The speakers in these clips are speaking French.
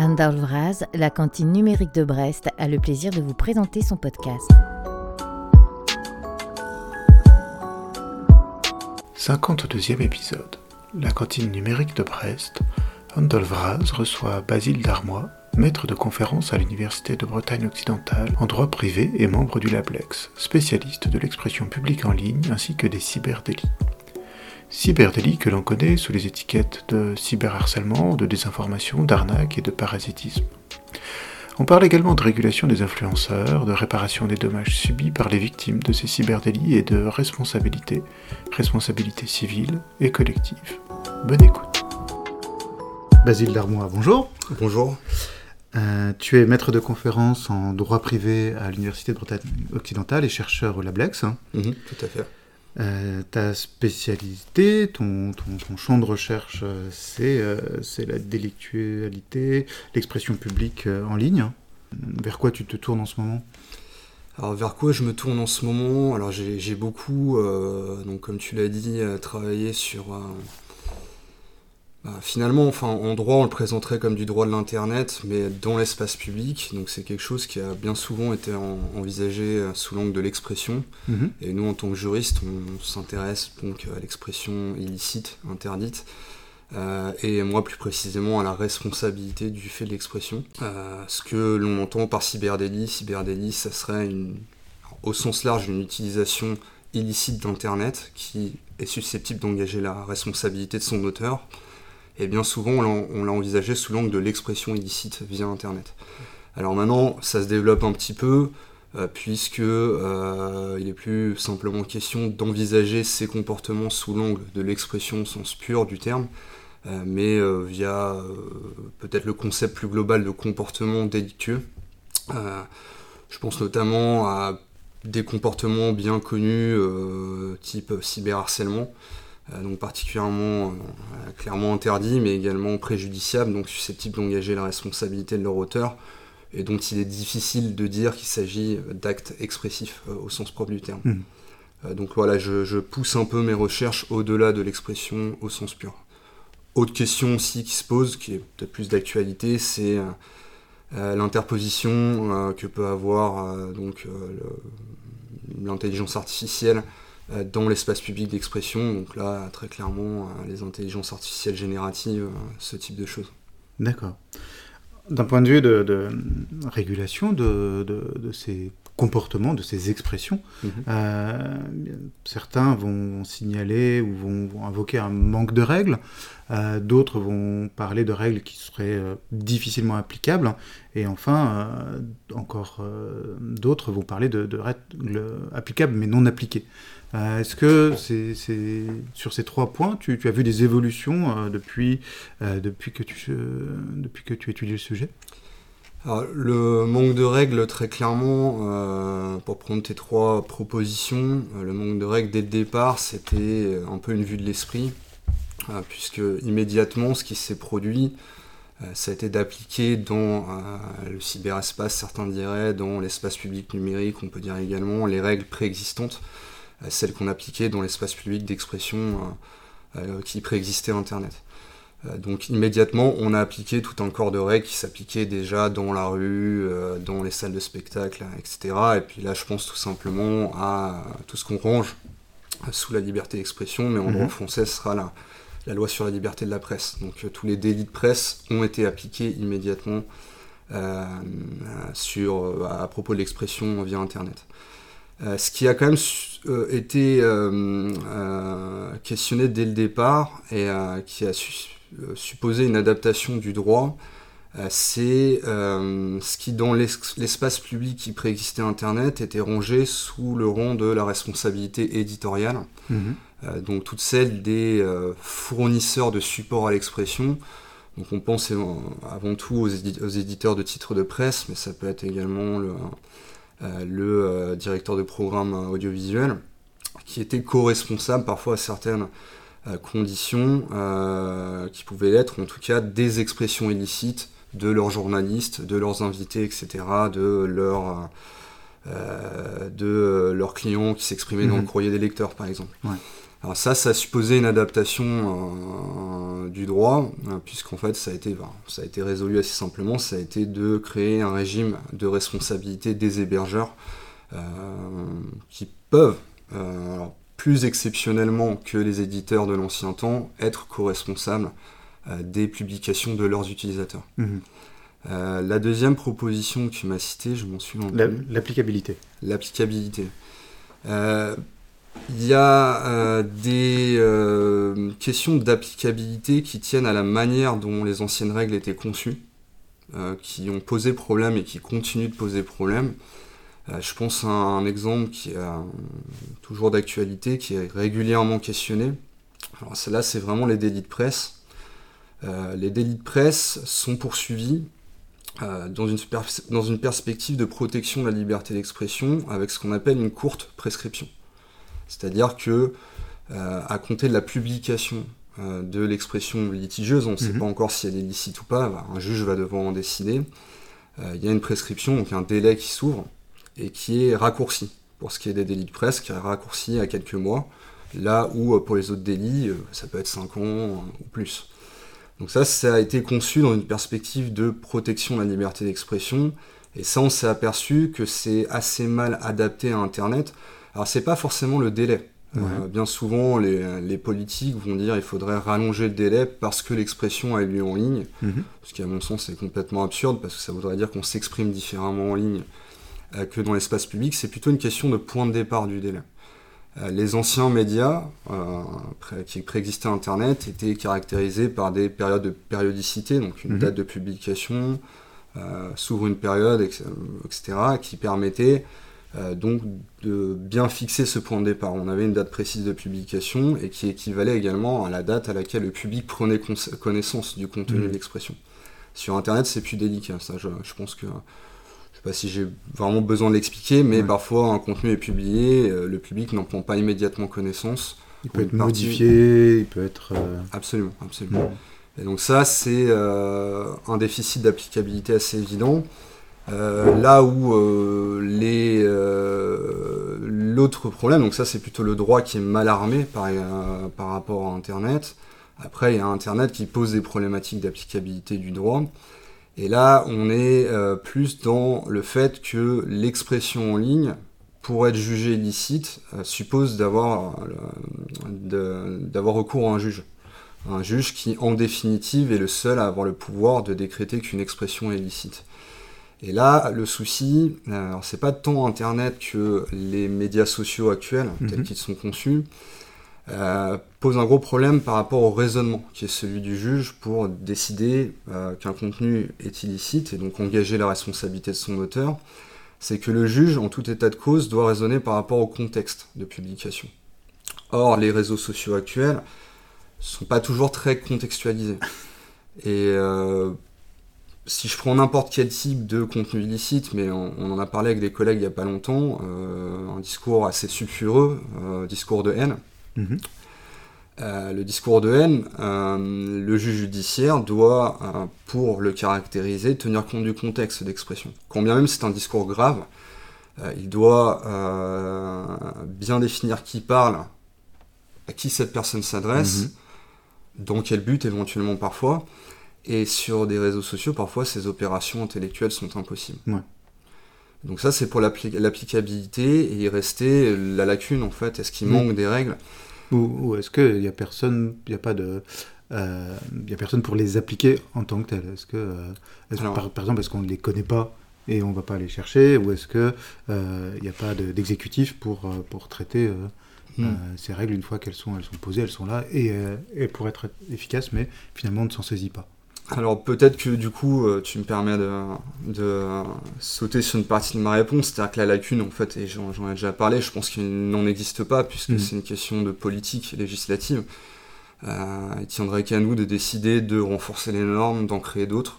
Anne Darlvraz, la cantine numérique de Brest, a le plaisir de vous présenter son podcast. 52e épisode. La cantine numérique de Brest. Anne Vraz reçoit Basile Darmois, maître de conférence à l'Université de Bretagne occidentale en droit privé et membre du Lablex, spécialiste de l'expression publique en ligne ainsi que des cyberdélits. Cyberdélits que l'on connaît sous les étiquettes de cyberharcèlement, de désinformation, d'arnaque et de parasitisme. On parle également de régulation des influenceurs, de réparation des dommages subis par les victimes de ces cyberdélits et de responsabilité, responsabilité civile et collective. Bonne écoute. Basile Darmois, bonjour. Bonjour. Euh, tu es maître de conférence en droit privé à l'Université de Bretagne occidentale et chercheur au Lablex. Mhm, tout à fait. Euh, ta spécialité, ton, ton, champ de recherche, euh, c'est la délictualité, l'expression publique en ligne. Vers quoi tu te tournes en ce moment? Alors vers quoi je me tourne en ce moment? Alors j'ai beaucoup, donc comme tu l'as dit, travaillé sur finalement, enfin, en droit, on le présenterait comme du droit de l'Internet, mais dans l'espace public. Donc c'est quelque chose qui a bien souvent été envisagé euh, sous l'angle de l'expression. Mhm. Et nous, en tant que juristes, on s'intéresse donc à l'expression illicite, interdite. Euh, et moi plus précisément à la responsabilité du fait de l'expression. Euh, ce que l'on entend par cyberdélit, cyberdélit, ça serait une, au sens large une utilisation illicite d'Internet qui est susceptible d'engager la responsabilité de son auteur. Et bien souvent, on l'a envisagé sous l'angle de l'expression illicite via Internet. Alors maintenant, ça se développe un petit peu, euh, puisque euh, il est plus simplement question d'envisager ces comportements sous l'angle de l'expression au sens pur du terme, euh, mais via peut-être le concept plus global de comportement délictueux. je pense notamment à des comportements bien connus, type cyberharcèlement, euh, donc particulièrement euh, clairement interdit, mais également préjudiciable, donc susceptible d'engager la responsabilité de leur auteur, et dont il est difficile de dire qu'il s'agit d'actes expressifs euh, au sens propre du terme. Hmm. donc voilà, je, pousse un peu mes recherches au-delà de l'expression au sens pur. Autre question aussi qui se pose, qui est peut-être plus d'actualité, c'est l'interposition que peut avoir donc l'intelligence artificielle euh, dans l'espace public d'expression. Donc là, très clairement, euh, les intelligences artificielles génératives, euh, ce type de choses. D'accord. D'un point de vue de, régulation de, de, ces comportements, de ces expressions, mhm. certains vont signaler ou vont, invoquer un manque de règles, d'autres vont parler de règles qui seraient difficilement applicables, et enfin, encore d'autres vont parler de, de règles applicables mais non appliquées. Euh, est-ce que c'est sur ces trois points, tu, as vu des évolutions euh, depuis, euh, depuis, que tu, depuis que tu étudies le sujet? Le manque de règles, très clairement, pour prendre tes trois propositions, le manque de règles dès le départ, c'était un peu une vue de l'esprit, puisque immédiatement, ce qui s'est produit, ça a été d'appliquer dans le cyberespace, certains diraient, dans l'espace public numérique, on peut dire également, les règles préexistantes celles qu'on appliquait dans l'espace public d'expression euh, euh, qui préexistait à Internet. Euh, donc immédiatement, on a appliqué tout un corps de règles qui s'appliquait déjà dans la rue, dans les salles de spectacle, etc. Et puis là, je pense tout simplement à tout ce qu'on range sous la liberté d'expression, mais en droit mhm. français, ce sera la, la, loi sur la liberté de la presse. Donc tous les délits de presse ont été appliqués immédiatement sur, à propos de l'expression via Internet. Euh, ce qui a quand même euh, été euh, questionné dès le départ et qui a supposé une adaptation du droit, c'est ce qui dans l'espace public qui préexistait Internet était rangé sous le rang de la responsabilité éditoriale. Mhm. donc toutes celles des fournisseurs de support à l'expression. Donc on pense avant tout aux, éditeurs de titres de presse, mais ça peut être également le, euh, le euh, directeur de programme audiovisuel, qui était co-responsable parfois à certaines euh, conditions qui pouvaient être en tout cas des expressions illicites de leurs journalistes, de leurs invités, etc., de leurs de leurs clients qui s'exprimaient dans le mhm. courrier des lecteurs, par exemple. Alors ça, ça supposait une adaptation du droit, puisqu'en fait ça a, été, ça a été résolu assez simplement, ça a été de créer un régime de responsabilité des hébergeurs qui peuvent, plus exceptionnellement que les éditeurs de l'ancien temps, être co-responsables des publications de leurs utilisateurs. Mhm. Euh, la deuxième proposition que tu m'as citée, je m'en suis L'applicabilité. L'applicabilité. Euh, il y a euh, des questions d'applicabilité qui tiennent à la manière dont les anciennes règles étaient conçues, qui ont posé problème et qui continuent de poser problème. je pense à un exemple qui est toujours d'actualité, qui est régulièrement questionné. Alors là, c'est vraiment les délits de presse. les délits de presse sont poursuivis euh, dans une perspective de protection de la liberté d'expression avec ce qu'on appelle une courte prescription. C'est-à-dire que euh, à compter de la publication euh, de l'expression litigieuse, on ne sait mhm. pas encore si elle est licite ou pas, bah, un juge va devoir en décider. Il y a une prescription, donc un délai qui s'ouvre et qui est raccourci pour ce qui est des délits de presse, qui est raccourci à quelques mois, là où pour les autres délits, ça peut être 5 ans ou plus. Donc ça, ça a été conçu dans une perspective de protection de la liberté d'expression. Et ça, on s'est aperçu que c'est assez mal adapté à Internet. Alors c'est pas forcément le délai. Euh, bien souvent, les, politiques vont dire qu'il faudrait rallonger le délai parce que l'expression a eu lieu en ligne. Mhm. Ce qui, à mon sens, est complètement absurde parce que ça voudrait dire qu'on s'exprime différemment en ligne euh, que dans l'espace public. C'est plutôt une question de point de départ du délai. Euh, les anciens médias qui préexistaient Internet étaient caractérisés par des périodes de périodicité, donc une mhm. date de publication, s'ouvre une période, etc., qui permettait donc de bien fixer ce point de départ. On avait une date précise de publication et qui équivalait également à la date à laquelle le public prenait connaissance du contenu mhm. de l'expression. Sur Internet, c'est plus délicat. Ça, je pense que sais pas si j'ai vraiment besoin de l'expliquer, mais parfois un contenu est publié, euh, le public n'en prend pas immédiatement connaissance. Il peut être modifié, il peut être... Euh, absolument, absolument. Et donc ça, c'est euh, un déficit d'applicabilité assez évident. Là où l'autre problème, donc ça c'est plutôt le droit qui est mal armé par, par rapport à Internet. Après, il y a Internet qui pose des problématiques d'applicabilité du droit. Et là, on est euh, plus dans le fait que l'expression en ligne, pour être jugée illicite, euh, suppose d'avoir recours à un juge. Un juge qui, en définitive, est le seul à avoir le pouvoir de décréter qu'une expression est illicite. Et là, le souci, euh, c'est pas tant Internet que les médias sociaux actuels, tels mhm. qu'ils sont conçus, euh, pose un gros problème par rapport au raisonnement qui est celui du juge pour décider euh, qu'un contenu est illicite et donc engager la responsabilité de son auteur. C'est que le juge, en tout état de cause, doit raisonner par rapport au contexte de publication. Or, les réseaux sociaux actuels ne sont pas toujours très contextualisés. Et euh, si je prends n'importe quel type de contenu illicite, mais on, en a parlé avec des collègues il n'y a pas longtemps, un discours assez sulfureux, discours de haine, Mhm. Euh, le discours de haine, euh, le juge judiciaire doit, euh, pour le caractériser, tenir compte du contexte d'expression. Quand bien même c'est un discours grave, il doit bien définir qui parle, à qui cette personne s'adresse, mhm. dans quel but éventuellement parfois, et sur des réseaux sociaux, parfois ces opérations intellectuelles sont impossibles. Donc ça c'est pour l'applicabilité, et il restait la lacune en fait, est-ce qu'il manque des règles? Ou, est-ce qu'il n'y a personne, il n'y a pas de... Euh, il a personne pour les appliquer en tant que tel? Est-ce que, euh, par, exemple, est-ce qu'on ne les connaît pas et on ne va pas les chercher, ou est-ce qu'il euh, n'y a pas d'exécutif pour, pour traiter hmm. ces règles une fois qu'elles sont, elles sont posées, elles sont là, et, et pour être efficaces, mais finalement on ne s'en saisit pas? Alors peut-être que du coup euh, tu me permets de, sauter sur une partie de ma réponse, c'est-à-dire que la lacune en fait, et j'en ai déjà parlé, je pense qu'il n'en existe pas puisque mm. c'est une question de politique législative. Euh, il tiendrait qu'à nous de décider de renforcer les normes, d'en créer d'autres.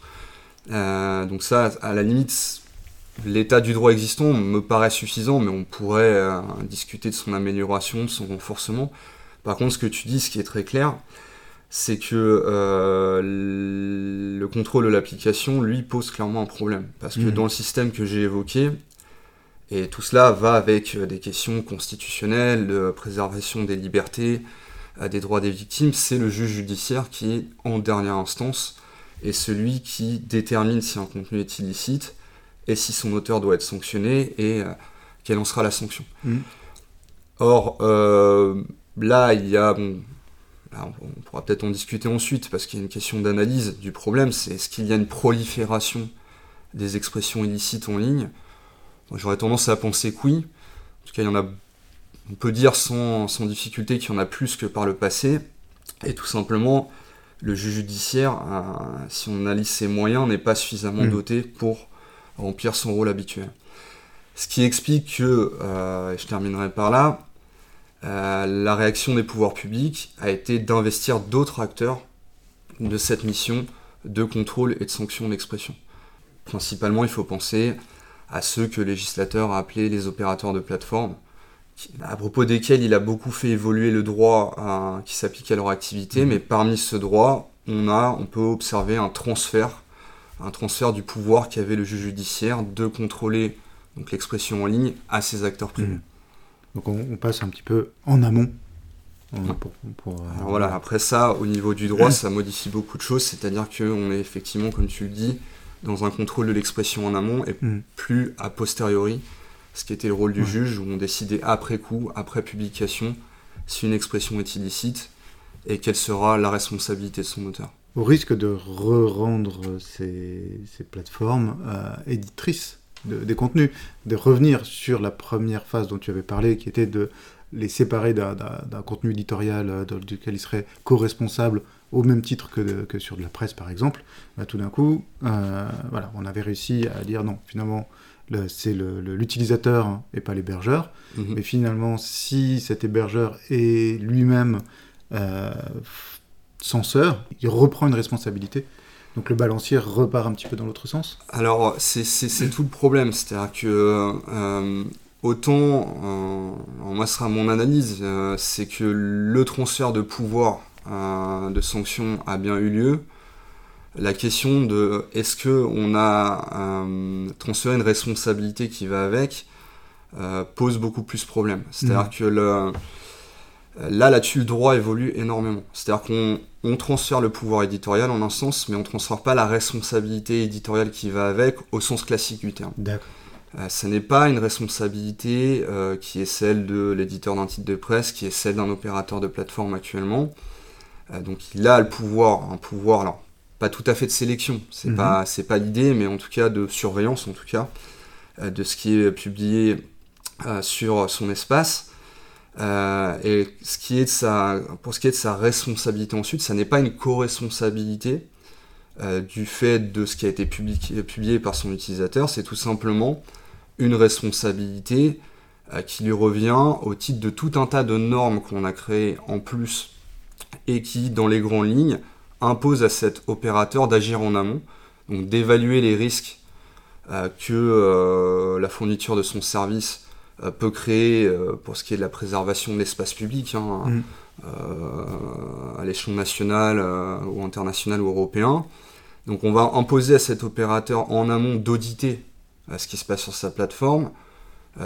Euh, donc ça, à la limite, l'état du droit existant me paraît suffisant, mais on pourrait discuter de son amélioration, de son renforcement. Par contre, ce que tu dis, ce qui est très clair, c'est que euh, le contrôle de l'application, lui, pose clairement un problème. Parce que mhm. dans le système que j'ai évoqué, et tout cela va avec euh, des questions constitutionnelles, de préservation des libertés, des droits des victimes, c'est le juge judiciaire qui, en dernière instance, est celui qui détermine si un contenu est illicite et si son auteur doit être sanctionné et quelle en sera la sanction. Mmh. Or, là, il y a, on pourra peut-être en discuter ensuite, parce qu'il y a une question d'analyse du problème, c'est est-ce qu'il y a une prolifération des expressions illicites en ligne? J'aurais tendance à penser que oui. En tout cas, il y en a, on peut dire sans, difficulté qu'il y en a plus que par le passé. Et tout simplement, le juge judiciaire, euh, si on analyse ses moyens, n'est pas suffisamment mm. doté pour remplir son rôle habituel. Ce qui explique que, euh, et je terminerai par là, euh, la réaction des pouvoirs publics a été d'investir d'autres acteurs de cette mission de contrôle et de sanction d'expression. Principalement, il faut penser à ceux que le législateur a appelés les opérateurs de plateforme, à propos desquels il a beaucoup fait évoluer le droit euh, qui s'applique à leur activité, mmh. mais parmi ce droit, on, a, on peut observer un transfert, un transfert du pouvoir qu'avait le juge judiciaire de contrôler l'expression en ligne à ces acteurs privés. Mmh. Donc on, passe un petit peu en amont. Euh, voilà, après ça, au niveau du droit, ça modifie beaucoup de choses, c'est-à-dire qu'on est effectivement, comme tu le dis, dans un contrôle de l'expression en amont et mm. plus a posteriori, ce qui était le rôle du juge, où on décidait après coup, après publication, si une expression est illicite et quelle sera la responsabilité de son auteur. Au risque de re-rendre ces, plateformes euh, éditrices des contenus, de revenir sur la première phase dont tu avais parlé, qui était de les séparer d'un contenu éditorial euh, duquel ils seraient co-responsables au même titre que, sur de la presse par exemple, bah, tout d'un coup, euh, voilà, on avait réussi à dire non, finalement, c'est l'utilisateur et pas l'hébergeur, mhm. mais finalement, si cet hébergeur est lui-même euh, censeur, il reprend une responsabilité donc le balancier repart un petit peu dans l'autre sens Alors c'est tout le problème, c'est-à-dire que euh, autant, euh, moi ce sera mon analyse, euh, c'est que le transfert de pouvoir de sanction a bien eu lieu. La question de est-ce que on a transféré une responsabilité qui va avec pose beaucoup plus de problèmes. C'est-à-dire mmh. que le, là là-dessus le droit évolue énormément. C'est-à-dire qu'on on transfère le pouvoir éditorial en un sens, mais on ne transfère pas la responsabilité éditoriale qui va avec au sens classique du terme. D'accord. Euh, ce n'est pas une responsabilité euh, qui est celle de l'éditeur d'un titre de presse, qui est celle d'un opérateur de plateforme actuellement. Euh, donc il a le pouvoir, un pouvoir, alors pas tout à fait de sélection, c'est pas mhm. c'est pas l'idée, mais en tout cas de surveillance en tout cas de ce qui est publié sur son espace. Euh, et ce qui est sa, pour ce qui est de sa responsabilité ensuite, ça n'est pas une co-responsabilité euh, du fait de ce qui a été publié, par son utilisateur, c'est tout simplement une responsabilité euh, qui lui revient au titre de tout un tas de normes qu'on a créées en plus et qui, dans les grandes lignes, imposent à cet opérateur d'agir en amont, donc d'évaluer les risques que la fourniture de son service peut créer, euh, pour ce qui est de la préservation de l'espace public, hein, mm. euh, à l'échelon national ou international ou européen. Donc on va imposer à cet opérateur en amont d'auditer ce qui se passe sur sa plateforme,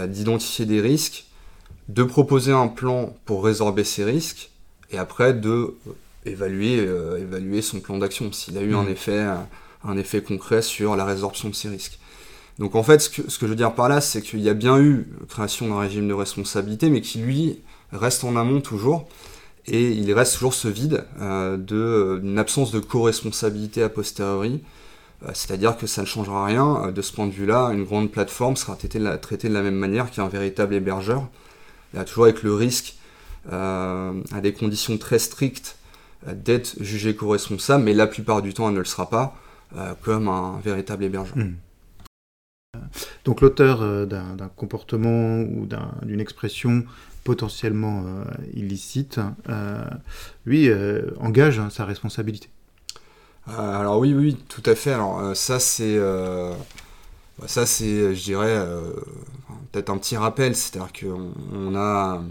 d'identifier des risques, de proposer un plan pour résorber ces risques, et après de évaluer, évaluer son plan d'action, s'il a eu un, mm. effet, un effet concret sur la résorption de ces risques. Donc en fait, ce que, je veux dire par là, c'est qu'il y a bien eu création d'un régime de responsabilité, mais qui lui reste en amont toujours, et il reste toujours ce vide euh, d'une absence de co-responsabilité a posteriori. Euh, c'est-à-dire que ça ne changera rien. Euh, de ce point de vue-là, une grande plateforme sera traitée de la, même manière qu'un véritable hébergeur. Toujours avec le risque, à des conditions très strictes, d'être jugé co-responsable, mais la plupart du temps, elle ne le sera pas, comme un véritable hébergeur. Hmm. Donc l'auteur euh, d'un comportement ou d'une expression potentiellement euh, illicite, euh, lui engage hein, sa responsabilité. alors oui, oui, tout à fait. Alors ça c'est, ça c'est, je dirais, peut-être un petit rappel, c'est-à-dire qu'on a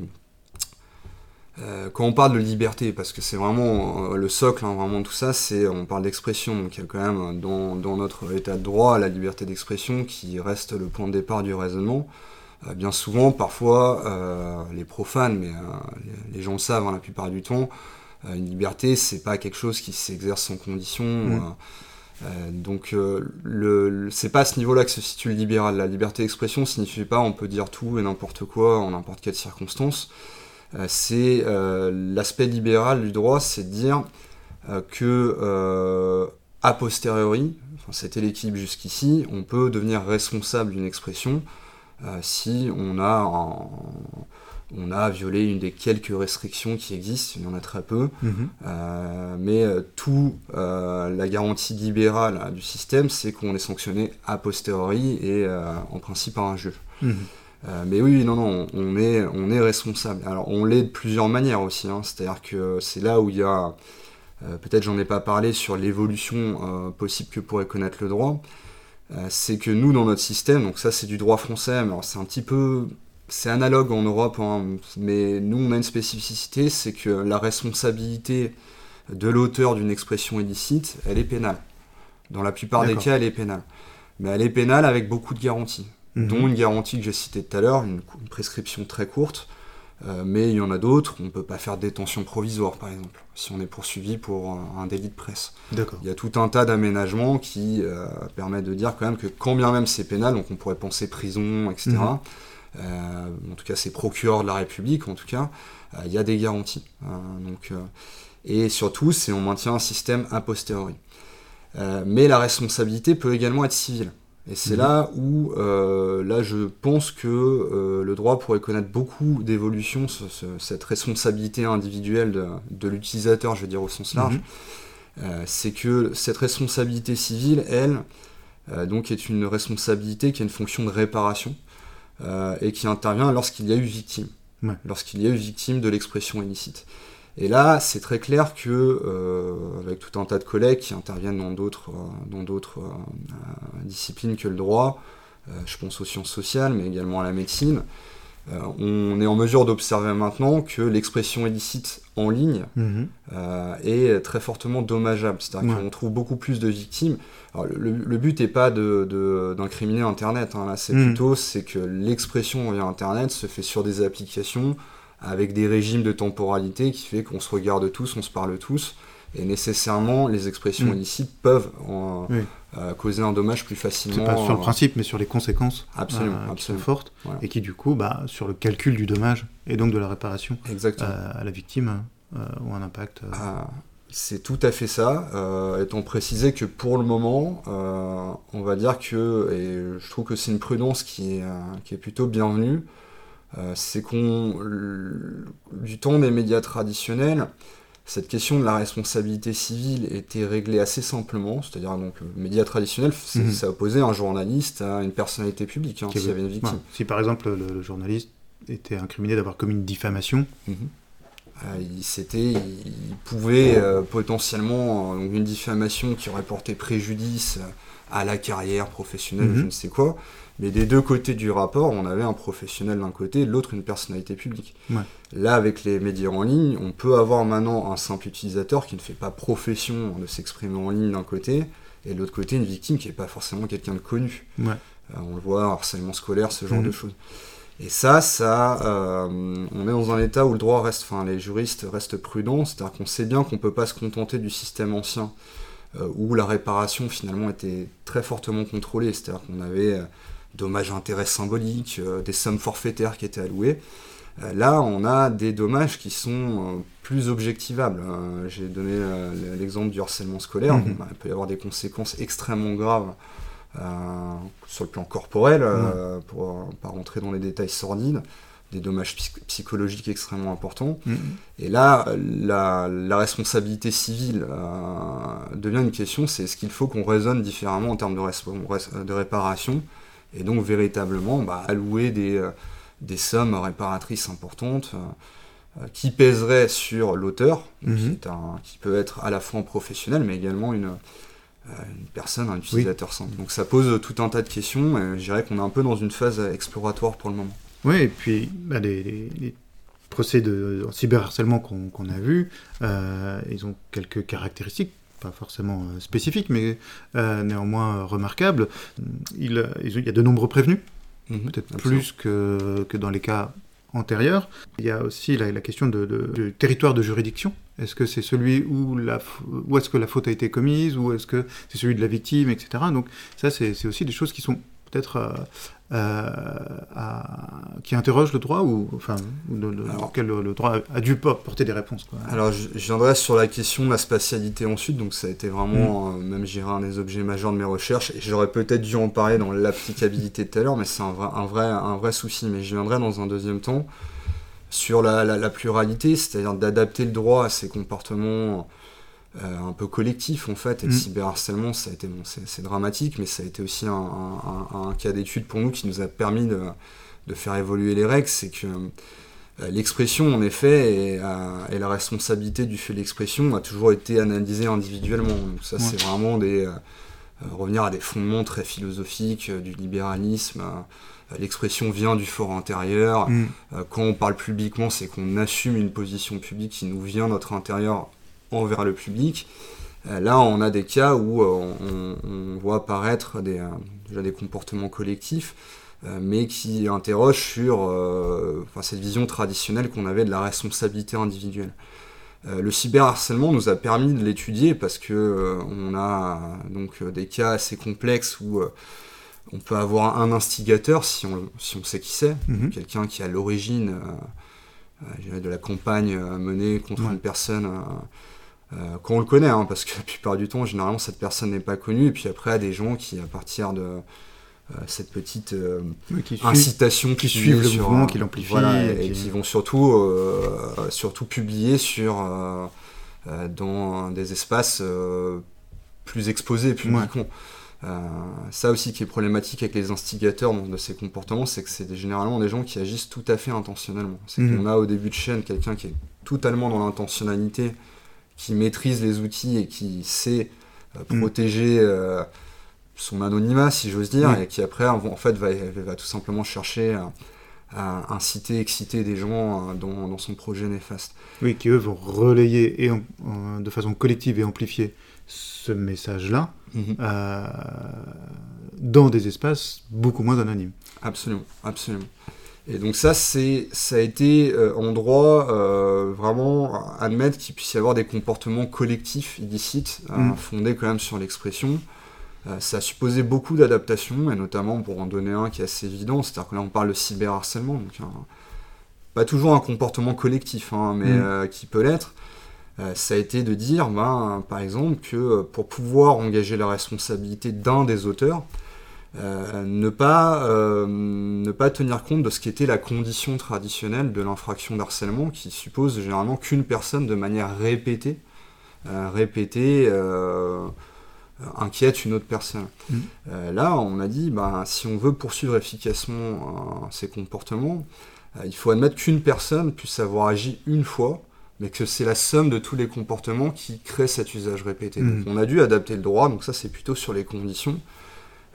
euh, quand on parle de liberté, parce que c'est vraiment euh, le socle, hein, vraiment tout ça, c'est on parle d'expression, donc il y a quand même dans, notre état de droit la liberté d'expression qui reste le point de départ du raisonnement. bien souvent, parfois, les profanes, mais les, gens le savent hein, la plupart du temps, une liberté, c'est pas quelque chose qui s'exerce sans condition. Mmh. donc, le, c'est pas à ce niveau-là que se situe le libéral. La liberté d'expression signifie pas on peut dire tout et n'importe quoi en n'importe quelle circonstance. C'est l'aspect libéral du droit, c'est de dire que a posteriori, c'était l'équilibre jusqu'ici, on peut devenir responsable d'une expression euh, si on a, on a violé une des quelques restrictions qui existent, il y en a très peu, mhm. euh, mais euh, tout la garantie libérale du système, c'est qu'on est sanctionné a posteriori et en principe par un juge. Mhm. mais oui, non, non, on est, on est responsable. Alors, on l'est de plusieurs manières aussi. Hein. C'est-à-dire que c'est là où il y a euh, peut-être j'en ai pas parlé sur l'évolution euh, possible que pourrait connaître le droit, euh, c'est que nous, dans notre système, donc ça c'est du droit français, mais c'est un petit peu c'est analogue en Europe, hein, mais nous on a une spécificité, c'est que la responsabilité de l'auteur d'une expression illicite, elle est pénale. Dans la plupart des cas, elle est pénale. Mais elle est pénale avec beaucoup de garanties, mhm. dont une garantie que j'ai citée tout à l'heure, une, prescription très courte, euh, mais il y en a d'autres, on ne peut pas faire de détention provisoire par exemple, si on est poursuivi pour un, délit de presse. Il y a tout un tas d'aménagements qui euh, permettent de dire quand même que quand bien même c'est pénal, donc on pourrait penser prison, etc., mhm. euh, en tout cas c'est procureur de la République, en tout cas, il y a des garanties. donc, et surtout, c'est on maintient un système a posteriori. mais la responsabilité peut également être civile. Et c'est là où, euh, là, je pense que euh, le droit pourrait connaître beaucoup d'évolutions, cette responsabilité individuelle de, l'utilisateur, je veux dire au sens large. Mhm. Euh, c'est que cette responsabilité civile, elle, donc est une responsabilité qui a une fonction de réparation et qui intervient lorsqu'il y a eu victime, lorsqu'il y a eu victime de l'expression illicite. Et là, c'est très clair que, euh, avec tout un tas de collègues qui interviennent dans d'autres, euh, dans d'autres euh, disciplines que le droit, je pense aux sciences sociales, mais également à la médecine, on est en mesure d'observer maintenant que l'expression illicite en ligne mhm. est très fortement dommageable. C'est-à-dire qu'on trouve beaucoup plus de victimes. le, but n'est pas d'incriminer Internet. Hein. là, c'est mhm. plutôt c'est que l'expression via Internet se fait sur des applications avec des régimes de temporalité qui fait qu'on se regarde tous, on se parle tous, et nécessairement les expressions mm. illicites peuvent euh, causer un dommage plus facilement. Pas sur le euh, principe, mais sur les conséquences absolument, euh, qui sont fortes, et qui du coup, bah, sur le calcul du dommage et donc de la réparation à la victime, ont un impact. Ah, c'est tout à fait ça, étant précisé que pour le moment, on va dire que, et je trouve que c'est une prudence qui est, qui est plutôt bienvenue, c'est qu'on, du temps des médias traditionnels, cette question de la responsabilité civile était réglée assez simplement, c'est-à-dire donc le média traditionnel, mhm. ça opposait un journaliste à une personnalité publique, hein, s'il y avait une victime. Si par exemple le, journaliste était incriminé d'avoir commis une diffamation, mhm. Euh, il, il, pouvait euh, potentiellement, une diffamation qui aurait porté préjudice à la carrière professionnelle, mhm. je ne sais quoi, mais des deux côtés du rapport, on avait un professionnel d'un côté, l'autre une personnalité publique. Là, avec les médias en ligne, on peut avoir maintenant un simple utilisateur qui ne fait pas profession de s'exprimer en ligne d'un côté, et de l'autre côté une victime qui n'est pas forcément quelqu'un de connu. Euh, on le voit, harcèlement scolaire, ce genre mhm. de choses. Et ça, ça, euh, on est dans un état où le droit reste, enfin les juristes restent prudents, c'est-à-dire qu'on sait bien qu'on ne peut pas se contenter du système ancien, euh, où la réparation finalement était très fortement contrôlée, c'est-à-dire qu'on avait dommages intérêts symboliques, euh, des sommes forfaitaires qui étaient allouées. Euh, là, on a des dommages qui sont euh, plus objectivables. J'ai donné l'exemple du harcèlement scolaire. Mhm. il peut y avoir des conséquences extrêmement graves sur le plan corporel, pour ne pas rentrer dans les détails sordides des dommages psychologiques extrêmement importants. Mhm. Et là, la, responsabilité civile devient une question, c'est est-ce qu'il faut qu'on raisonne différemment en termes de, de réparation et donc véritablement bah, allouer des, euh, des, sommes réparatrices importantes euh, euh, qui pèseraient sur l'auteur, mhm. qui, peut être à la fois un professionnel, mais également une, une personne, un utilisateur simple. Donc ça pose tout un tas de questions, et je dirais qu'on est un peu dans une phase exploratoire pour le moment. Oui, et puis bah, les, procès de cyberharcèlement qu'on a vus, ils ont quelques caractéristiques pas forcément spécifiques, mais néanmoins remarquables. Il, il, y a de nombreux prévenus. mhm, peut-être plus que, que dans les cas antérieurs. Il y a aussi la, question de, du territoire de juridiction. Est-ce que c'est celui où, la, où est-ce que la faute a été commise, ou est-ce que c'est celui de la victime, etc. Donc ça, c'est aussi des choses qui sont peut-être euh, euh, qui interroge le droit ou enfin le, le, droit a dû porter des réponses Alors je, viendrai sur la question de la spatialité ensuite, donc ça a été vraiment, mm. euh, même j'irai un des objets majeurs de mes recherches, et j'aurais peut-être dû en parler dans l'applicabilité tout à l'heure, mais c'est un vrai, un, vrai, un vrai souci, mais je viendrai dans un deuxième temps sur la, la pluralité, c'est-à-dire d'adapter le droit à ces comportements euh, un peu collectif en fait. Et le mm. cyberharcèlement, ça a été, bon, c'est dramatique, mais ça a été aussi un, cas d'étude pour nous qui nous a permis de, de faire évoluer les règles. C'est que euh, l'expression, en effet, et, et, la responsabilité du fait de l'expression a toujours été analysée individuellement. Donc ça, c'est vraiment des euh, revenir à des fondements très philosophiques du libéralisme. L'expression vient du fort intérieur. Mm. quand on parle publiquement, c'est qu'on assume une position publique qui nous vient notre intérieur envers le public. Euh, là, on a des cas où euh, on, voit apparaître des, euh, déjà des comportements collectifs, mais qui interrogent sur cette vision traditionnelle qu'on avait de la responsabilité individuelle. le cyberharcèlement nous a permis de l'étudier parce que on a donc des cas assez complexes où on peut avoir un instigateur si on, si on sait qui c'est, mhm. quelqu'un qui a l'origine de la campagne menée contre une personne euh, quand on le connaît, hein, parce que la plupart du temps, généralement, cette personne n'est pas connue, et puis après, il y a des gens qui, à partir de euh, cette petite euh, incitation qui, suivent le mouvement, qui l'amplifient, et, qui... vont surtout, surtout publier sur, dans des espaces plus exposés publiquement. Ça aussi qui est problématique avec les instigateurs de ces comportements, c'est que c'est généralement des gens qui agissent tout à fait intentionnellement. C'est mhm. qu'on a au début de chaîne quelqu'un qui est totalement dans l'intentionnalité, qui maîtrise les outils et qui sait euh, mm. protéger euh, son anonymat, si j'ose dire, et qui après, en fait, va, va tout simplement chercher à, inciter, exciter des gens euh, dans, dans, son projet néfaste. Oui, qui eux vont relayer et de façon collective et amplifier ce message-là mm-hmm. dans des espaces beaucoup moins anonymes. Absolument, absolument. Et donc ça, c'est, ça a été euh, en droit euh, vraiment admettre qu'il puisse y avoir des comportements collectifs illicites euh, mm. fondés quand même sur l'expression. ça a supposé beaucoup d'adaptations, et notamment pour en donner un qui est assez évident, c'est-à-dire que là on parle de cyberharcèlement, donc pas toujours un comportement collectif, hein, mais mm. qui peut l'être. Ça a été de dire, ben, par exemple, que pour pouvoir engager la responsabilité d'un des auteurs, euh, ne, pas, euh, ne pas tenir compte de ce qui était la condition traditionnelle de l'infraction d'harcèlement, qui suppose généralement qu'une personne, de manière répétée, euh, répétée, inquiète une autre personne. Mmh. là, on a dit, bah, si on veut poursuivre efficacement ces comportements, il faut admettre qu'une personne puisse avoir agi une fois, mais que c'est la somme de tous les comportements qui créent cet usage répété. Mmh. Donc on a dû adapter le droit, donc ça c'est plutôt sur les conditions.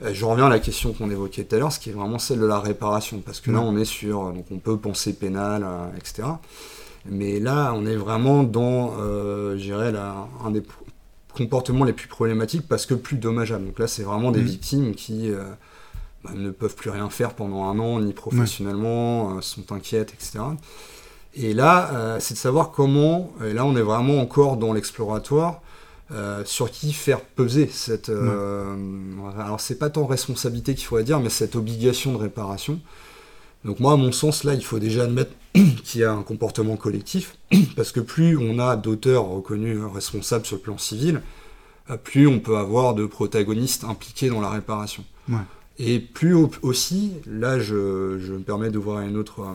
Euh, je reviens à la question qu'on évoquait tout à l'heure, ce qui est vraiment celle de la réparation, parce que là on est sur, donc on peut penser pénal, euh, etc. Mais là on est vraiment dans, euh, je dirais, un des comportements les plus problématiques parce que plus dommageables. Donc là c'est vraiment des mm. victimes qui bah, ne peuvent plus rien faire pendant un an, ni professionnellement, sont inquiètes, etc. Et là, c'est de savoir comment, et là on est vraiment encore dans l'exploratoire, euh, sur qui faire peser cette. Euh, alors, c'est pas tant responsabilité qu'il faudrait dire, mais cette obligation de réparation. Donc, moi, à mon sens, là, il faut déjà admettre qu'il y a un comportement collectif, parce que plus on a d'auteurs reconnus responsables sur le plan civil, euh, plus on peut avoir de protagonistes impliqués dans la réparation. Et plus aussi, là, je, je me permets d'ouvrir une autre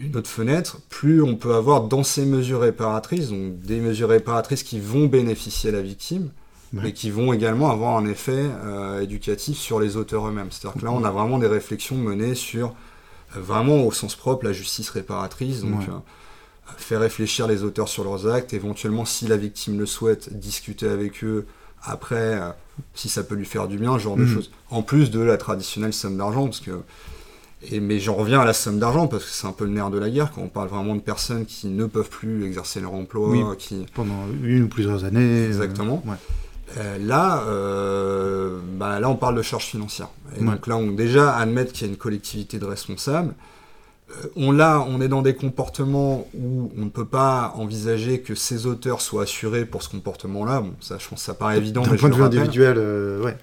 une autre fenêtre, plus on peut avoir dans ces mesures réparatrices, donc des mesures réparatrices qui vont bénéficier à la victime, mais qui vont également avoir un effet euh, éducatif sur les auteurs eux-mêmes. C'est-à-dire que là, on a vraiment des réflexions menées sur, euh, vraiment au sens propre, la justice réparatrice, donc euh, faire réfléchir les auteurs sur leurs actes, éventuellement, si la victime le souhaite, discuter avec eux après, si ça peut lui faire du bien, ce genre de mm. choses. En plus de la traditionnelle somme d'argent, parce que mais j'en reviens à la somme d'argent parce que c'est un peu le nerf de la guerre quand on parle vraiment de personnes qui ne peuvent plus exercer leur emploi. qui... Pendant une ou plusieurs années. Euh, Exactement. là, bah, là, on parle de charges financières. Et donc là, on déjà admettre qu'il y a une collectivité de responsables. on, là, on est dans des comportements où on ne peut pas envisager que ces auteurs soient assurés pour ce comportement-là. Bon, ça, je pense que ça paraît évident. D'un point de vue individuel, ouais.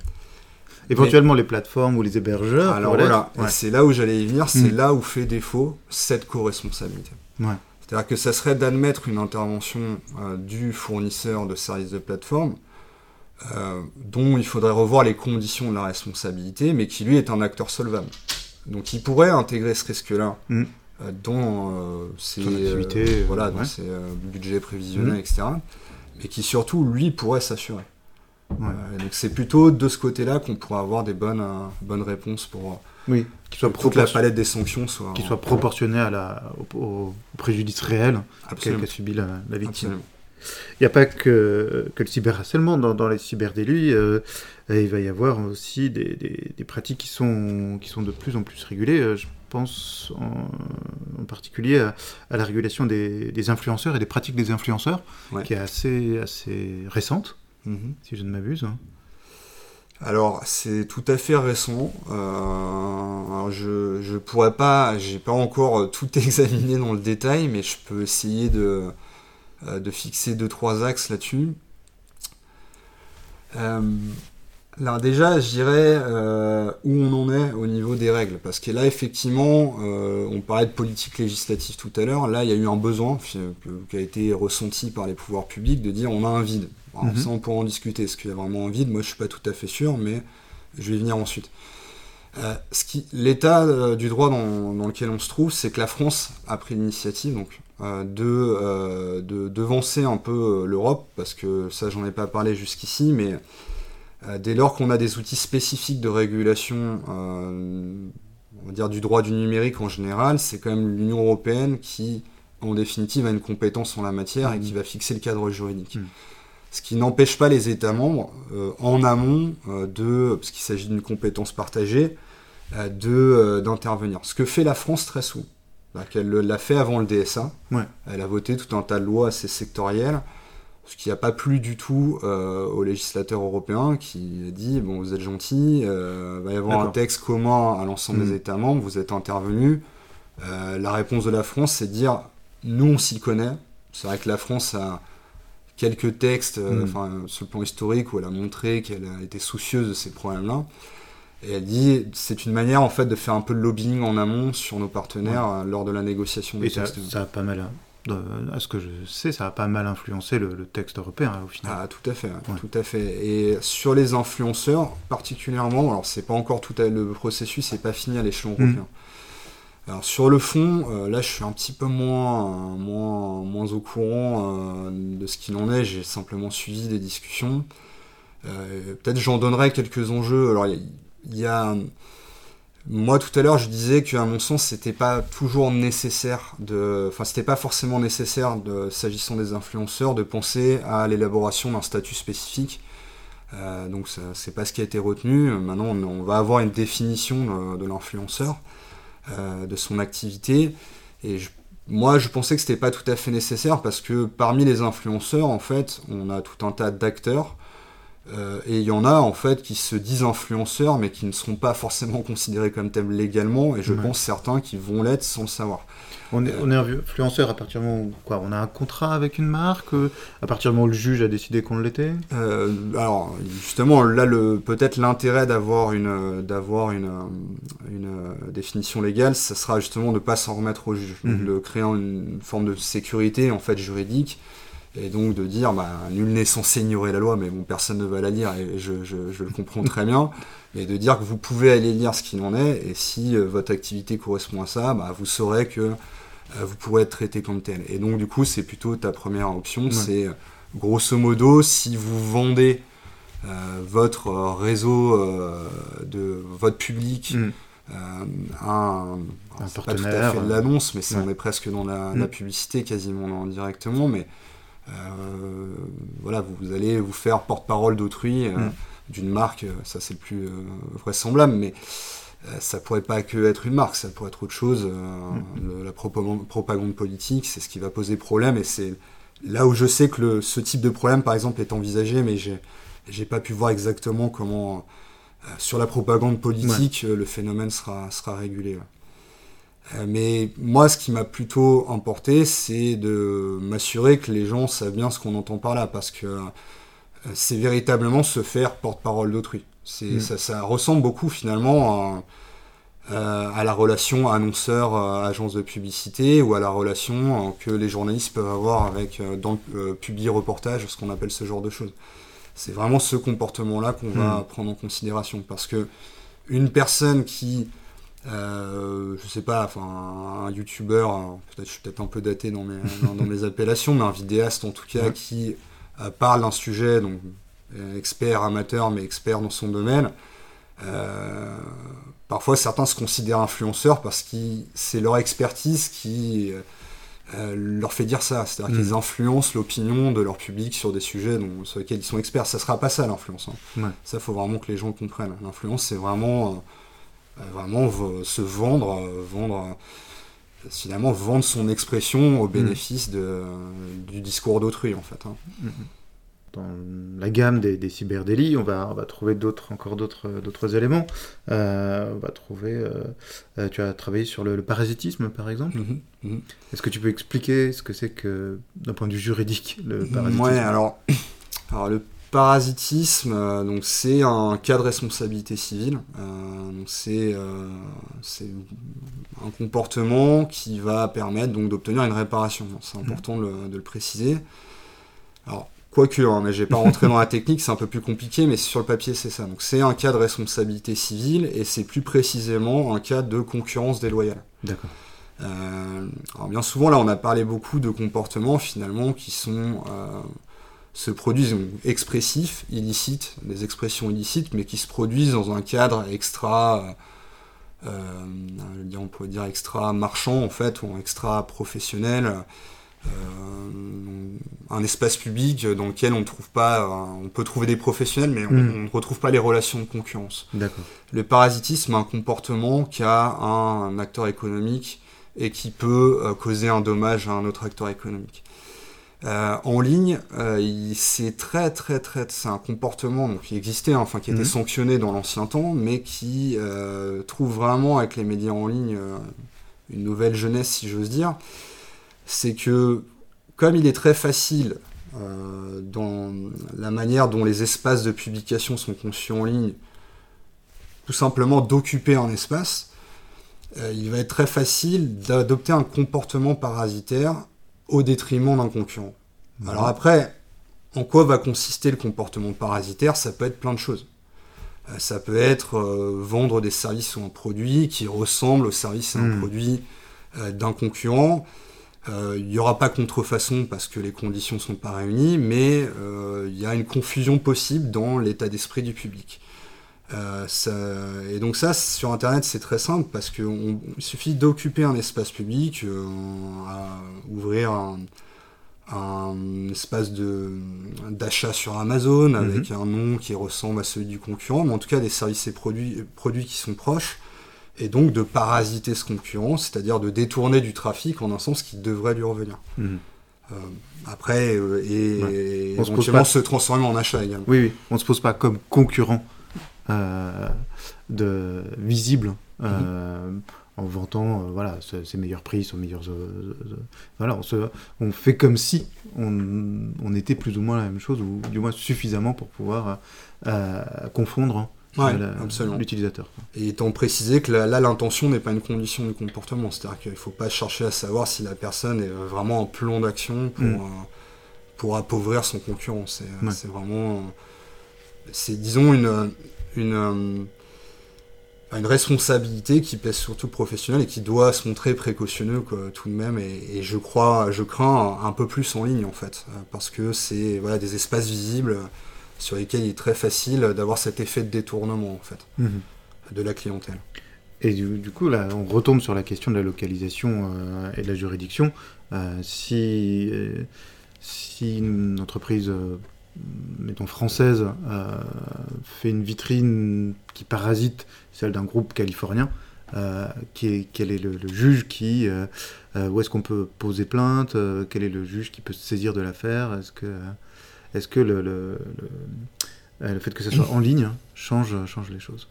Éventuellement les plateformes ou les hébergeurs. Alors voilà, c'est là où j'allais y venir, c'est hmm. là où fait défaut cette co-responsabilité. C'est-à-dire que ça serait d'admettre une intervention euh, du fournisseur de services de plateforme euh, dont il faudrait revoir les conditions de la responsabilité, mais qui lui est un acteur solvable. Donc il pourrait intégrer ce risque-là hmm. euh, dans ses, voilà, dans ses budgets prévisionnels, hmm. etc. Mais qui surtout, lui, pourrait s'assurer. Euh, donc c'est plutôt de ce côté-là qu'on pourra avoir des bonnes, euh, bonnes réponses pour, euh, oui, soit que la palette des sanctions soit... Qui soit proportionnée à la, au, préjudice réel qu'a subi la, victime. Il n'y a pas que, que le cyberharcèlement. Dans, dans les cyberdélits, il va y avoir aussi des, des, pratiques qui sont, qui sont de plus en plus régulées. je pense en, particulier à, la régulation des, des, influenceurs et des pratiques des influenceurs, qui est assez, assez récente. Mhm. si je ne m'abuse. Alors, c'est tout à fait récent. Euh, je, je pourrais pas, j'ai pas encore tout examiné dans le détail, mais je peux essayer de, euh, de fixer deux trois axes là-dessus. Euh, alors déjà, je dirais où on en est au niveau des règles, parce que là, effectivement, on parlait de politique législative tout à l'heure. Là, il y a eu un besoin qui a été ressenti par les pouvoirs publics de dire on a un vide. Mhm. Ça, on pourra en discuter. Est-ce qu'il y a vraiment envie Moi, je suis pas tout à fait sûr, mais je vais y venir ensuite. Euh, L'état euh, du droit dans, lequel on se trouve, c'est que la France a pris l'initiative donc euh, de, de devancer un peu l'Europe, parce que ça, j'en ai pas parlé jusqu'ici, mais dès lors qu'on a des outils spécifiques de régulation, on va dire du droit du numérique en général, c'est quand même l'Union européenne qui, en définitive, a une compétence en la matière et qui mhm. va fixer le cadre juridique. Mhm ce qui n'empêche pas les États membres, euh, en amont, euh, de, parce qu'il s'agit d'une compétence partagée, euh, de d'intervenir. Ce que fait la France très souvent. qu'elle l'a fait avant le DSA. Elle a voté tout un tas de lois assez sectorielles, ce qui n'a pas plu du tout aux législateurs européens qui a dit bon vous êtes gentils, il va y avoir un texte commun à l'ensemble des hmm. États membres, vous êtes intervenus. la réponse de la France, c'est de dire nous on s'y connaît. C'est vrai que la France a quelques textes, euh, enfin, sur le plan historique, où elle a montré qu'elle a été soucieuse de ces problèmes-là. Et elle dit, c'est une manière en fait de faire un peu de lobbying en amont sur nos partenaires euh, lors de la négociation des Et textes. Ça, a pas mal, hein, à ce que je sais, ça a pas mal influencé le, texte européen hein, au final. Ah, tout à fait, tout à fait. Et sur les influenceurs, particulièrement, alors c'est pas encore tout à, le processus n'est pas fini à l'échelon hmm. européen. Alors sur le fond, euh, là je suis un petit peu moins, moins au courant euh, de ce qu'il en est, j'ai simplement suivi des discussions. Euh, peut-être j'en donnerai quelques enjeux. Alors il y, a... Moi tout à l'heure je disais qu'à mon sens c'était pas toujours nécessaire de. Enfin c'était pas forcément nécessaire de, s'agissant des influenceurs de penser à l'élaboration d'un statut spécifique. donc c'est pas ce qui a été retenu. Maintenant on, va avoir une définition de l'influenceur. Euh, de son activité. Et moi, je pensais que c'était pas tout à fait nécessaire parce que parmi les influenceurs, en fait, on a tout un tas d'acteurs. Euh, et il y en a en fait qui se disent influenceurs mais qui ne seront pas forcément considérés comme tels légalement et je pense certains qui vont l'être sans le savoir. On est, on est influenceur à partir du moment où quoi, on a un contrat avec une marque, euh, à partir du moment où le juge a décidé qu'on l'était? Euh, Alors, justement, là, peut-être l'intérêt d'avoir une, d'avoir une, une définition légale, ça sera justement de ne pas s'en remettre au juge, mhm. de créer une forme de sécurité en fait juridique et donc de dire bah, nul n'est censé ignorer la loi mais bon personne ne va la lire et je, je, je le comprends très bien et de dire que vous pouvez aller lire ce qu'il en est et si euh, votre activité correspond à ça bah, vous saurez que euh, vous pourrez être traité comme tel. Et donc, du coup, c'est plutôt ta première option. C'est grosso modo, si vous vendez euh, votre réseau de votre public mm. un, pas tout à fait de l'annonce, mais on est presque dans la, mm. publicité quasiment indirectement, mais voilà, vous, allez vous faire porte-parole d'autrui, mm. d'une marque, ça c'est le plus vraisemblable, mais euh, ça pourrait pas que être une marque, ça pourrait être autre chose. Euh, la propagande, politique, c'est ce qui va poser problème et c'est là où je sais que ce type de problème, par exemple, est envisagé, mais j'ai J'ai pas pu voir exactement comment, sur la propagande politique, le phénomène sera, sera régulé. Mais moi, ce qui m'a plutôt importé, c'est de m'assurer que les gens savent bien ce qu'on entend par là, parce que c'est véritablement se faire porte-parole d'autrui. Mm. Ça, ressemble beaucoup finalement à, la relation annonceur-agence de publicité ou à la relation que les journalistes peuvent avoir avec euh, dans le public reportage, ce qu'on appelle ce genre de choses. C'est vraiment ce comportement-là qu'on va mm. prendre en considération parce que une personne qui euh, je sais pas, enfin un youtubeur, peut-être je suis peut-être un peu daté dans mes, dans, mes appellations, mais un vidéaste en tout cas qui euh, parle d'un sujet, donc euh, expert amateur, mais expert dans son domaine. Euh, parfois, certains se considèrent influenceurs parce que c'est leur expertise qui leur fait dire ça. C'est-à-dire qu'ils mm. influencent l'opinion de leur public sur des sujets dont, sur lesquels ils sont experts. Ça sera pas ça l'influence. Hein. Ça, faut vraiment que les gens comprennent. L'influence, c'est vraiment, vraiment se vendre, vendre finalement vendre son expression au mm. bénéfice de, du discours d'autrui en fait. Hein. Mm, mm. Dans la gamme des, des cyberdélits, on va, on va trouver d'autres, encore d'autres, d'autres éléments. Euh, on va trouver. Euh, euh, tu as travaillé sur le, parasitisme, par exemple. Mm-hmm. Mm-hmm. Est-ce que tu peux expliquer ce que c'est que, d'un point de vue juridique, le parasitisme? Ouais, alors, alors le parasitisme, euh, donc c'est un cas de responsabilité civile. Euh, c'est euh, un comportement qui va permettre donc d'obtenir une réparation. C'est important de le, préciser. Alors quoique, hein, mais j'ai pas rentré dans la technique, c'est un peu plus compliqué, mais sur le papier c'est ça. Donc c'est un cas de responsabilité civile et c'est plus précisément un cas de concurrence déloyale. D'accord. alors bien souvent là on a parlé beaucoup de comportements finalement qui sont se produisent expressifs, illicites, des expressions illicites, mais qui se produisent dans un cadre extra, euh, on pourrait dire extra marchand en fait, ou extra professionnel, euh, un espace public dans lequel on trouve pas, on peut trouver des professionnels, mais on hmm. ne retrouve pas les relations de concurrence. Le parasitisme, un comportement qui a un, acteur économique et qui peut euh, causer un dommage à un autre acteur économique. Euh, en ligne, euh, c'est très très très, c'est un comportement qui existait, hein, enfin qui était mhm. sanctionné dans l'ancien temps, mais qui euh, trouve vraiment avec les médias en ligne une nouvelle jeunesse, si j'ose dire. C'est que comme il est très facile dans la manière dont les espaces de publication sont conçus en ligne, tout simplement d'occuper un espace, il va être très facile d'adopter un comportement parasitaire au détriment d'un concurrent. Alors après, en quoi va consister le comportement parasitaire? Ça peut être plein de choses. Euh, ça peut être euh, vendre des services ou un produit qui ressemble aux services et un hmm. produit euh, d'un concurrent. Il n'y aura pas contrefaçon parce que les conditions ne sont pas réunies, mais il y a une confusion possible dans l'état d'esprit du public. Et donc ça, sur Internet, c'est très simple parce qu'il suffit d'occuper un espace public, à ouvrir un, un espace d'achat sur Amazon mhm. avec un nom qui ressemble à celui du concurrent, mais en tout cas des services et produits, produits qui sont proches, et donc de parasiter ce concurrent, c'est-à-dire de détourner du trafic en un sens qui devrait lui revenir. Mhm. Euh, après, euh, et, éventuellement se, transformer en achat également. Oui, oui, on ne se pose pas comme concurrent euh, de, visible. Mhm en vantant euh, voilà, ses, meilleurs prix, son meilleurs. Euh, euh, voilà, on, on, fait comme si on, était plus ou moins la même chose, ou du moins suffisamment pour pouvoir confondre l'utilisateur. Et étant précisé que là, l'intention n'est pas une condition du comportement, c'est-à-dire qu'il ne faut pas chercher à savoir si la personne est vraiment en plan d'action pour, mm. pour appauvrir son concurrent. C'est vraiment. C'est, disons, une. Une une responsabilité qui pèse surtout professionnel et qui doit se montrer précautionneux tout de même. Et, je crois je crains un, peu plus en ligne en fait parce que c'est voilà des espaces visibles sur lesquels il est très facile d'avoir cet effet de détournement en fait mhm. de la clientèle. Et du, coup là on retombe sur la question de la localisation euh, et de la juridiction. Euh, si euh, si une entreprise mettons française, euh, fait une vitrine qui parasite celle d'un groupe californien, euh, qui est, quel est le, juge qui, euh, où est-ce qu'on peut poser plainte, quel est le juge qui peut se saisir de l'affaire, est-ce que, est-ce que le, le fait que ce soit en ligne change, change les choses?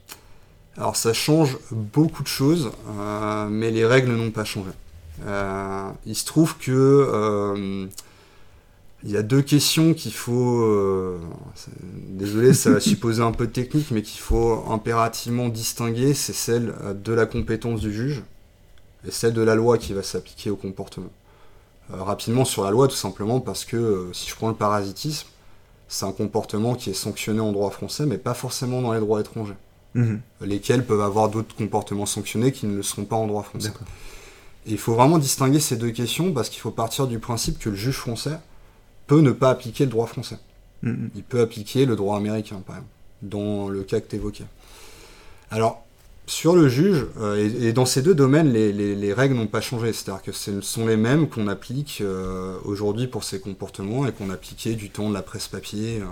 Alors ça change beaucoup de choses, mais les règles n'ont pas changé. il se trouve que il y a deux questions qu'il faut. Euh, désolé, ça va supposer un peu de technique, mais qu'il faut impérativement distinguer. C'est celle euh, de la compétence du juge et celle de la loi qui va s'appliquer au comportement. Euh, rapidement sur la loi, tout simplement parce que si je prends le parasitisme, c'est un comportement qui est sanctionné en droit français, mais pas forcément dans les droits étrangers, mhm. lesquels peuvent avoir d'autres comportements sanctionnés qui ne le seront pas en droit français. Et il faut vraiment distinguer ces deux questions parce qu'il faut partir du principe que le juge français peut ne pas appliquer le droit français. Mm-hmm. Il peut appliquer le droit américain, par exemple, dans le cas que tu évoquais. Alors, sur le juge, euh, et, dans ces deux domaines, les, règles n'ont pas changé. C'est-à-dire que ce sont les mêmes qu'on applique euh, aujourd'hui pour ces comportements et qu'on appliquait du temps de la presse papier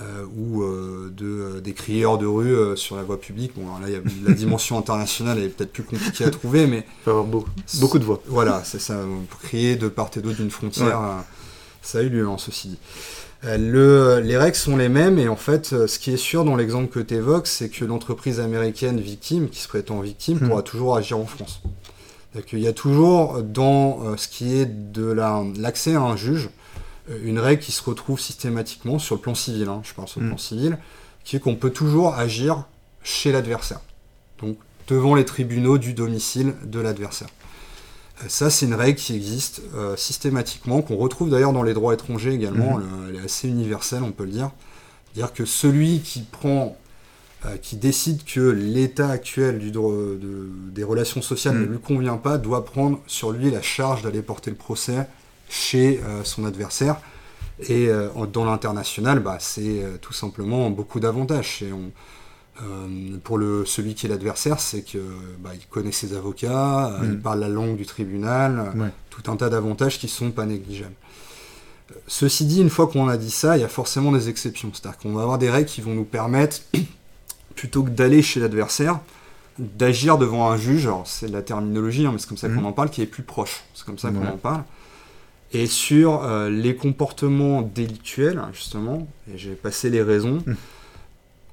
euh, ou de, des crieurs de rue sur la voie publique. Bon, alors là, y a, la dimension internationale est peut-être plus compliquée à trouver, mais... Il faut avoir beaucoup, beaucoup de voix. Voilà, c'est ça. Pour crier de part et d'autre d'une frontière... Ça a eu lieu, hein, ceci dit. Euh, les règles sont les mêmes et en fait, euh, ce qui est sûr dans l'exemple que tu évoques, c'est que l'entreprise américaine victime, qui se prétend victime, hmm. pourra toujours agir en France. Il y a toujours dans euh, ce qui est de l'accès à un juge une règle qui se retrouve systématiquement sur le plan civil, hein, je parle sur le hmm. plan civil, qui est qu'on peut toujours agir chez l'adversaire. Donc devant les tribunaux du domicile de l'adversaire. Ça, c'est une règle qui existe euh, systématiquement, qu'on retrouve d'ailleurs dans les droits étrangers également. Mhm. Elle, est assez universelle, on peut le dire. Dire que celui qui prend, euh, qui décide que l'état actuel du des relations sociales ne mhm. lui convient pas, doit prendre sur lui la charge d'aller porter le procès chez euh, son adversaire. Et dans l'international, bah, c'est tout simplement beaucoup d'avantages. Euh, pour le, celui qui est l'adversaire, c'est qu'il bah, connaît ses avocats, euh, il mm. parle la langue du tribunal, tout un tas d'avantages qui sont pas négligeables. Ceci dit, une fois qu'on a dit ça, il y a forcément des exceptions. C'est-à-dire qu'on va avoir des règles qui vont nous permettre, plutôt que d'aller chez l'adversaire, d'agir devant un juge, c'est de la terminologie, hein, mais c'est comme ça qu'on mm. en parle, qui est plus proche. C'est comme ça qu'on en parle. Et sur euh, les comportements délictuels, justement, et j'ai passé les raisons, mm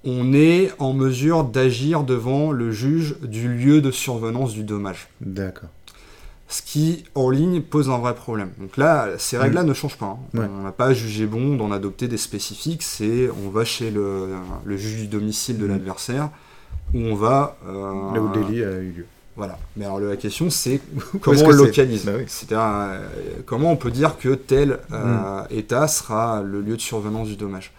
on est en mesure d'agir devant le juge du lieu de survenance du dommage. D'accord. Ce qui, en ligne, pose un vrai problème. Donc là, ces mm. règles-là ne changent pas. Hein. On n'a pas jugé bon d'en adopter des spécifiques. C'est on va chez le, juge du domicile de mm. l'adversaire, où on va... Euh, là où le délit a eu lieu. Voilà. Mais alors la question, c'est comment on le localise. Bah C'est-à-dire, euh, comment on peut dire que tel euh, mm. état sera le lieu de survenance du dommage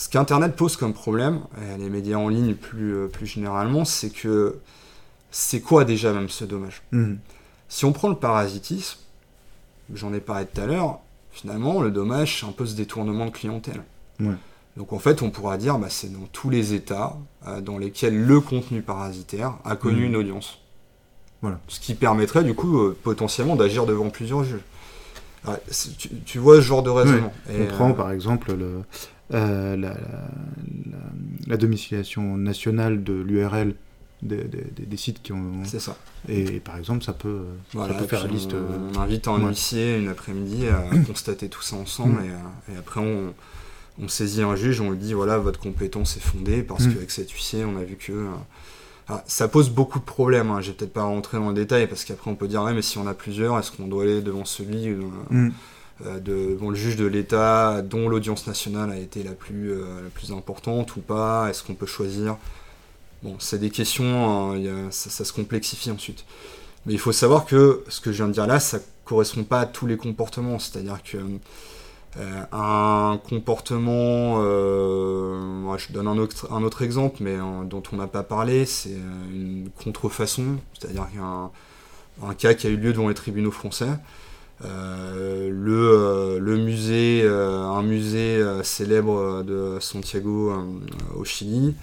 ce qu'Internet pose comme problème, et les médias en ligne plus, euh, plus généralement, c'est que c'est quoi déjà même ce dommage? Mhm. Si on prend le parasitisme, j'en ai parlé tout à l'heure, finalement le dommage c'est un peu ce détournement de clientèle. Donc en fait on pourra dire bah, c'est dans tous les états euh, dans lesquels le contenu parasitaire a connu mhm. une audience. Voilà. Ce qui permettrait du coup euh, potentiellement d'agir devant plusieurs juges. tu, vois ce genre de raisonnement. on prend par exemple le, euh, la, domiciliation nationale de l'URL des, sites qui ont. C'est ça. Et, par exemple, ça peut, faire la liste. On, euh, invite un huissier une après-midi à constater tout ça ensemble mm. et, après on, on, saisit un juge, on lui dit voilà, votre compétence est fondée parce mm. qu'avec cet huissier, on a vu que. Euh, ça pose beaucoup de problèmes. Hein. Je vais peut-être pas rentrer dans le détail parce qu'après on peut dire ouais, mais si on a plusieurs, est-ce qu'on doit aller devant celui mm. Euh, devant le juge de l'État dont l'audience nationale a été la plus, euh, importante ou pas Est-ce qu'on peut choisir? Bon, c'est des questions, hein, ça, se complexifie ensuite. Mais il faut savoir que ce que je viens de dire là, ça correspond pas à tous les comportements. C'est-à-dire que euh, un comportement, je donne un autre, exemple, mais dont on n'a pas parlé, c'est une contrefaçon, c'est-à-dire un, un cas qui a eu lieu devant les tribunaux français le, musée, euh, un musée célèbre de Santiago au Chili,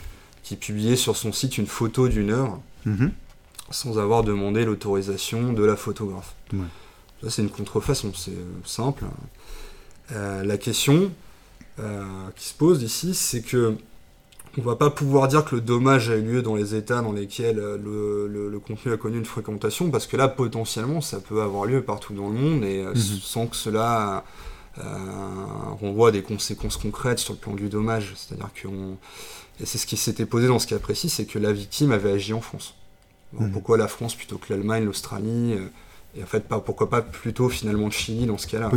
qui publiait sur son site une photo d'une œuvre mhm. sans avoir demandé l'autorisation de la photographe. Ça, c'est une contrefaçon, c'est simple. la question qui se pose ici, c'est que on va pas pouvoir dire que le dommage a eu lieu dans les états dans lesquels euh, le, contenu a connu une fréquentation, parce que là, potentiellement, ça peut avoir lieu partout dans le monde, et euh, mhm. sans que cela renvoie à des conséquences concrètes sur le plan du dommage. C'est-à-dire que c'est ce qui s'était posé dans ce cas précis, c'est que la victime avait agi en France. Mmh. Pourquoi la France plutôt que l'Allemagne, l'Australie et en fait, pas, pourquoi pas plutôt finalement le Chili dans ce cas-là.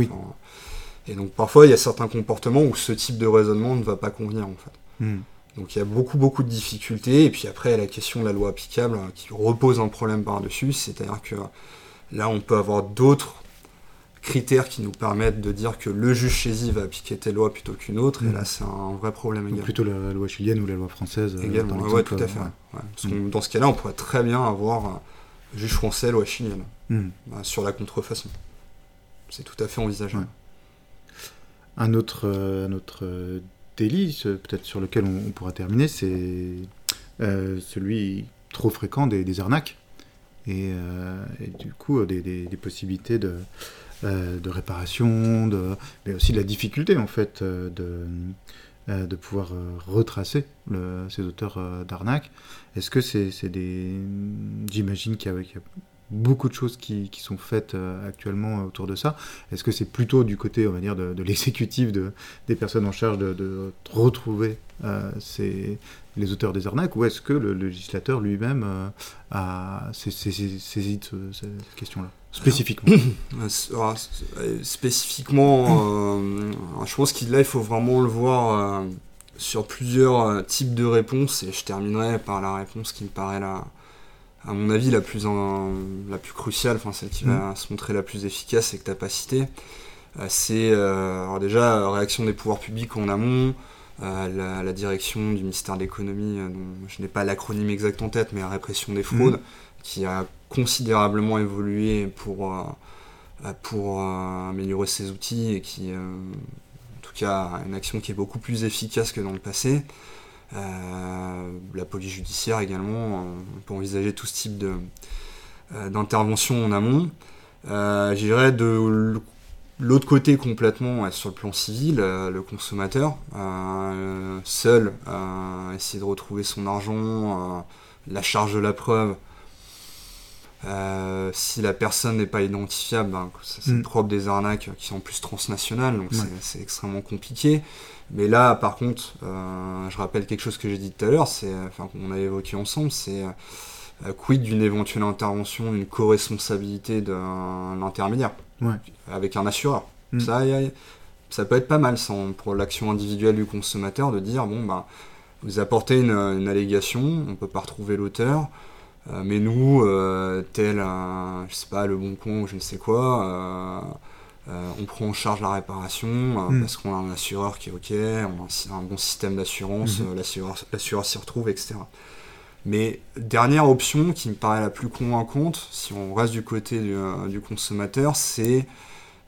et donc parfois, il y a certains comportements où ce type de raisonnement ne va pas convenir en fait. Hmm. Donc il y a beaucoup beaucoup de difficultés. Et puis après, il y a la question de la loi applicable hein, qui repose un problème par-dessus. C'est-à-dire que là, on peut avoir d'autres critères qui nous permettent de dire que le juge chési va appliquer telle loi plutôt qu'une autre, et hmm. là c'est un vrai problème également. Plutôt la loi chilienne ou la loi française euh, Également, oui, tout à fait. Parce hmm. dans ce cas-là, on pourrait très bien avoir juge français, loi chilienne, hmm. bah, sur la contrefaçon. C'est tout à fait envisageable. Un autre, euh, un autre euh, délit, peut-être sur lequel on, pourra terminer, c'est euh, celui trop fréquent des, arnaques et, du coup des, possibilités de, de réparation, mais aussi de la difficulté en fait de, euh, de pouvoir euh, retracer ces auteurs euh, d'arnaque. Est-ce que c'est des... J'imagine qu'il y, a beaucoup de choses qui, sont faites actuellement autour de ça. Est-ce que c'est plutôt du côté, on va dire, de, l'exécutif, de, des personnes en charge de, retrouver les auteurs des arnaques, ou est-ce que le, législateur lui-même a saisi cette question-là? Spécifiquement. Euh, euh, spécifiquement, euh, je pense qu'il là, il faut vraiment le voir sur plusieurs types de réponses, et je terminerai par la réponse qui me paraît la, à mon avis la plus, la plus cruciale, enfin celle qui va mm. se montrer la plus efficace et que tu n'as pas cité. c'est déjà réaction des pouvoirs publics en amont, la, la, direction du ministère de l'économie, dont je n'ai pas l'acronyme exact en tête, mais la répression des fraudes, mm. qui a considérablement évolué pour, euh, euh, pour euh, améliorer ses outils et qui, en tout cas, une action qui est beaucoup plus efficace que dans le passé. la police judiciaire également, on peut envisager tout ce type de, d'intervention en amont. Euh, J'irais de l'autre côté complètement sur le plan civil, le consommateur, seul, essayer de retrouver son argent, la charge de la preuve, euh, si la personne n'est pas identifiable, ben, c'est mm. propre des arnaques qui sont en plus transnationales, donc c'est extrêmement compliqué. Mais là, par contre, euh, je rappelle quelque chose que j'ai dit tout à l'heure, c'est, enfin, qu'on a évoqué ensemble, c'est euh, quid d'une éventuelle intervention, d'une co-responsabilité d'un intermédiaire avec un assureur. Mm. Ça, ça peut être pas mal pour l'action individuelle du consommateur de dire bon, ben, vous apportez une, une allégation, on peut pas retrouver l'auteur. Euh, mais nous, euh, tel un, je sais pas, le bon con ou je ne sais quoi, euh, on prend en charge la réparation mm. parce qu'on a un assureur qui est OK, on a un, bon système d'assurance, mm-hmm. l'assureur s'y retrouve, etc. Mais dernière option qui me paraît la plus convaincante, si on reste du côté du, consommateur, c'est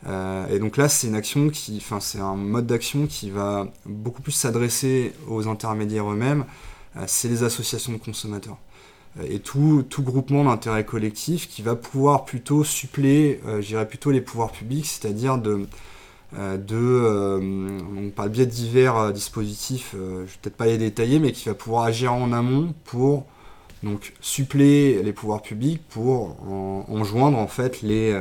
et donc là, c'est une action qui, enfin, c'est un mode d'action qui va beaucoup plus s'adresser aux intermédiaires eux-mêmes. c'est les associations de consommateurs et tout, tout groupement d'intérêt collectif qui va pouvoir plutôt suppléer, euh, je dirais plutôt les pouvoirs publics, c'est-à-dire de, euh, de euh, par le biais de divers dispositifs, je vais peut-être pas les détailler, mais qui va pouvoir agir en amont pour donc suppléer les pouvoirs publics pour en, joindre en fait les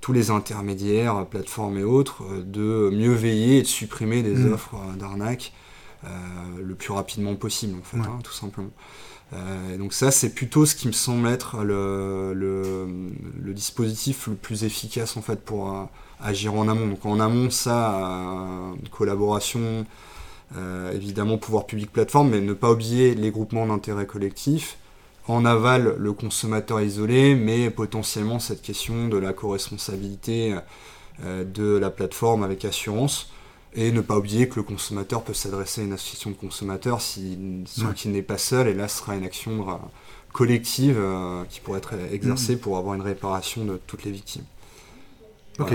tous les intermédiaires, plateformes et autres, de mieux veiller et de supprimer des mmh. offres d'arnaque le plus rapidement possible, en fait, hein, tout simplement. Euh, donc ça, c'est plutôt ce qui me semble être le, dispositif le plus efficace en fait pour euh, agir en amont. Donc en amont, ça, euh, collaboration, évidemment pouvoir public plateforme, mais ne pas oublier les groupements d'intérêt collectif. En aval, le consommateur isolé, mais potentiellement cette question de la co-responsabilité de la plateforme avec assurance. Et ne pas oublier que le consommateur peut s'adresser à une association de consommateurs s'il si, n'est pas seul, et là ce sera une action euh, collective euh, qui pourrait être exercée mm. pour avoir une réparation de toutes les victimes. Ok,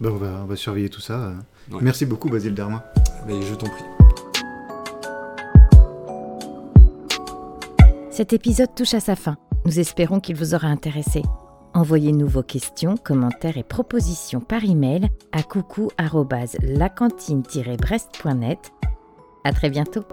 ben, on, va, on, va, surveiller tout ça. Merci beaucoup Basile Derma. Mais je t'en prie. Cet épisode touche à sa fin. Nous espérons qu'il vous aura intéressé. Envoyez-nous vos questions, commentaires et propositions par email à coucou@lacantine-brest.net. À très bientôt.